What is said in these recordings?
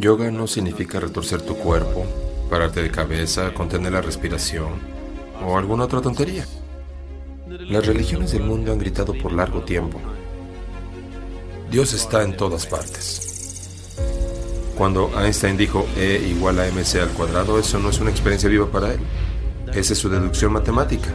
Yoga no significa retorcer tu cuerpo, pararte de cabeza, contener la respiración o alguna otra tontería. Las religiones del mundo han gritado por largo tiempo. Dios está en todas partes. Cuando Einstein dijo E igual a mc al cuadrado, eso no es una experiencia viva para él. Esa es su deducción matemática.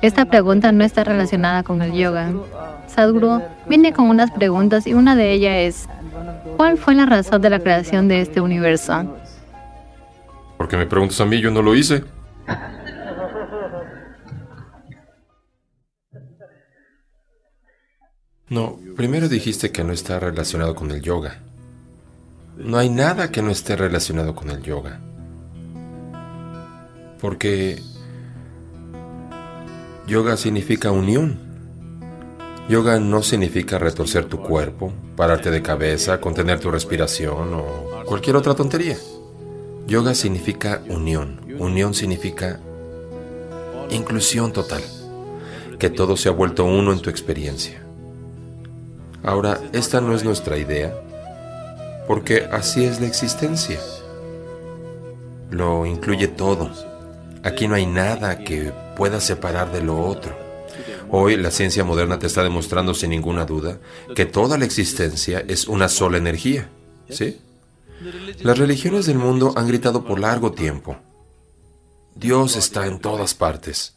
Esta pregunta no está relacionada con el yoga. Sadhguru viene con unas preguntas y una de ellas es, ¿cuál fue la razón de la creación de este universo? Porque me preguntas a mí, yo no lo hice. No, primero dijiste que no está relacionado con el yoga. No hay nada que no esté relacionado con el yoga. Porque Yoga significa unión. Yoga no significa retorcer tu cuerpo, pararte de cabeza, contener tu respiración o cualquier otra tontería. Yoga significa unión. Unión significa inclusión total. Que todo se ha vuelto uno en tu experiencia. Ahora, esta no es nuestra idea, porque así es la existencia. Lo incluye todo. Aquí no hay nada que pueda separar de lo otro. Hoy la ciencia moderna te está demostrando sin ninguna duda que toda la existencia es una sola energía. ¿Sí? Las religiones del mundo han gritado por largo tiempo. Dios está en todas partes.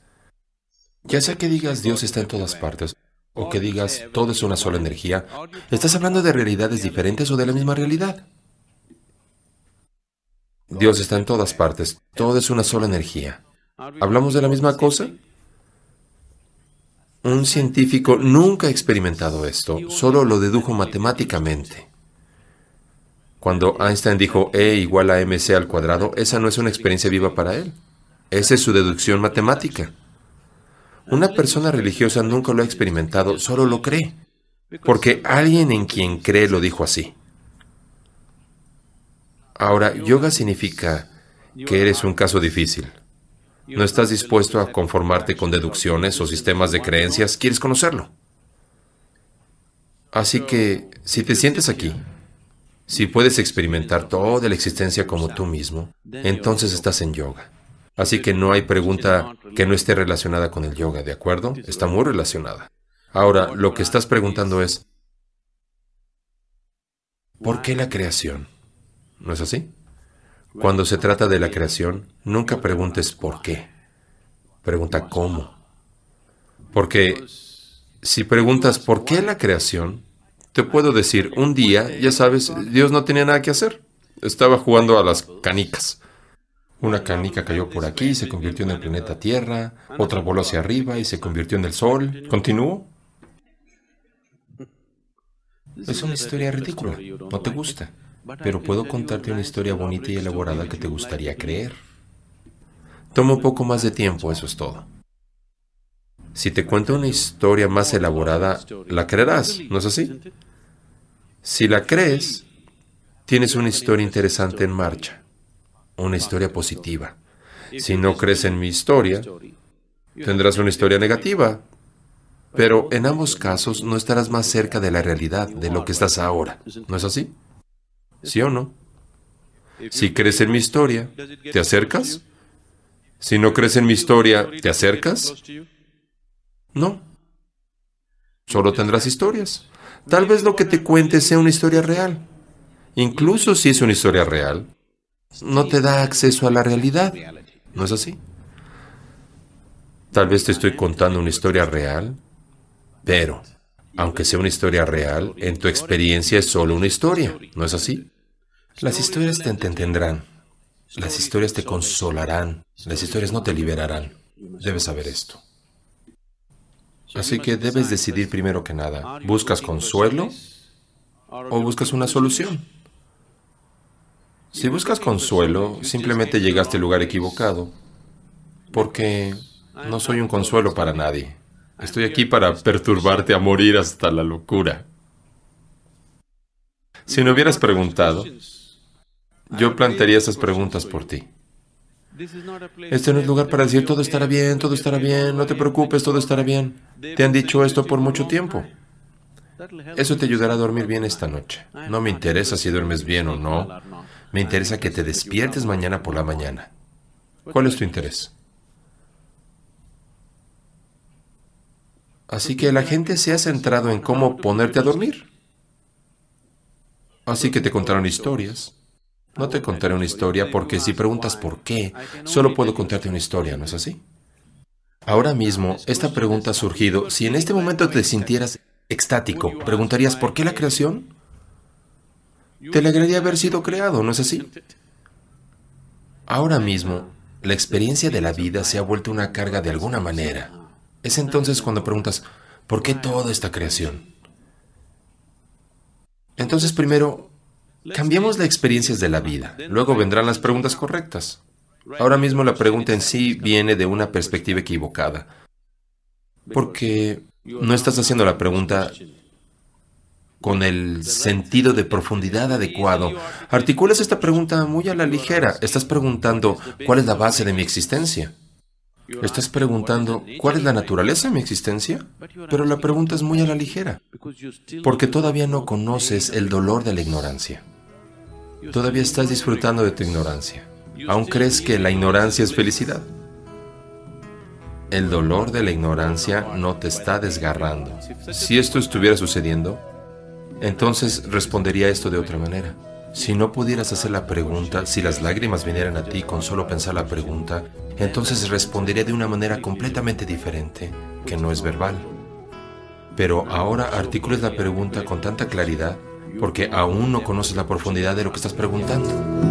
Ya sea que digas Dios está en todas partes o que digas todo es una sola energía, ¿estás hablando de realidades diferentes o de la misma realidad? Dios está en todas partes, todo es una sola energía. ¿Hablamos de la misma cosa? Un científico nunca ha experimentado esto, solo lo dedujo matemáticamente. Cuando Einstein dijo E igual a mc al cuadrado, esa no es una experiencia viva para él. Esa es su deducción matemática. Una persona religiosa nunca lo ha experimentado, solo lo cree. Porque alguien en quien cree lo dijo así. Ahora, yoga significa que eres un caso difícil. No estás dispuesto a conformarte con deducciones o sistemas de creencias, quieres conocerlo. Así que, si te sientes aquí, si puedes experimentar toda la existencia como tú mismo, entonces estás en yoga. Así que no hay pregunta que no esté relacionada con el yoga, ¿de acuerdo? Está muy relacionada. Ahora, lo que estás preguntando es, ¿por qué la creación? ¿No es así? Cuando se trata de la creación, nunca preguntes por qué. Pregunta cómo. Porque si preguntas por qué la creación, te puedo decir, un día, ya sabes, Dios no tenía nada que hacer. Estaba jugando a las canicas. Una canica cayó por aquí y se convirtió en el planeta Tierra, otra voló hacia arriba y se convirtió en el Sol. ¿Continuó? Es una historia ridícula. ¿No te gusta? Pero puedo contarte una historia bonita y elaborada que te gustaría creer. Toma un poco más de tiempo, eso es todo. Si te cuento una historia más elaborada, la creerás, ¿no es así? Si la crees, tienes una historia interesante en marcha, una historia positiva. Si no crees en mi historia, tendrás una historia negativa, pero en ambos casos no estarás más cerca de la realidad, de lo que estás ahora, ¿no es así? ¿Sí o no? Si crees en mi historia, ¿te acercas? Si no crees en mi historia, ¿te acercas? No. Solo tendrás historias. Tal vez lo que te cuente sea una historia real. Incluso si es una historia real, no te da acceso a la realidad. ¿No es así? Tal vez te estoy contando una historia real, pero aunque sea una historia real, en tu experiencia es solo una historia, ¿no es así? Las historias te entenderán, las historias te consolarán, las historias no te liberarán. Debes saber esto. Así que debes decidir primero que nada, ¿buscas consuelo o buscas una solución? Si buscas consuelo, simplemente llegaste al lugar equivocado, porque no soy un consuelo para nadie. Estoy aquí para perturbarte a morir hasta la locura. Si no hubieras preguntado, yo plantearía esas preguntas por ti. Este no es lugar para decir todo estará bien, todo estará bien, no te preocupes, todo estará bien. Te han dicho esto por mucho tiempo. Eso te ayudará a dormir bien esta noche. No me interesa si duermes bien o no. Me interesa que te despiertes mañana por la mañana. ¿Cuál es tu interés? Así que la gente se ha centrado en cómo ponerte a dormir. Así que te contaron historias. No te contaré una historia porque si preguntas por qué, solo puedo contarte una historia, ¿no es así? Ahora mismo, esta pregunta ha surgido. Si en este momento te sintieras extático, preguntarías ¿por qué la creación? Te alegraría haber sido creado, ¿no es así? Ahora mismo, la experiencia de la vida se ha vuelto una carga de alguna manera. Es entonces cuando preguntas, ¿por qué toda esta creación? Entonces primero, cambiamos las experiencias de la vida, luego vendrán las preguntas correctas. Ahora mismo la pregunta en sí viene de una perspectiva equivocada, porque no estás haciendo la pregunta con el sentido de profundidad adecuado. Articulas esta pregunta muy a la ligera. Estás preguntando, ¿cuál es la base de mi existencia? Estás preguntando, ¿cuál es la naturaleza de mi existencia? Pero la pregunta es muy a la ligera, porque todavía no conoces el dolor de la ignorancia. Todavía estás disfrutando de tu ignorancia. ¿Aún crees que la ignorancia es felicidad? El dolor de la ignorancia no te está desgarrando. Si esto estuviera sucediendo, entonces respondería esto de otra manera. Si no pudieras hacer la pregunta, si las lágrimas vinieran a ti con solo pensar la pregunta, entonces respondería de una manera completamente diferente, que no es verbal. Pero ahora articules la pregunta con tanta claridad porque aún no conoces la profundidad de lo que estás preguntando.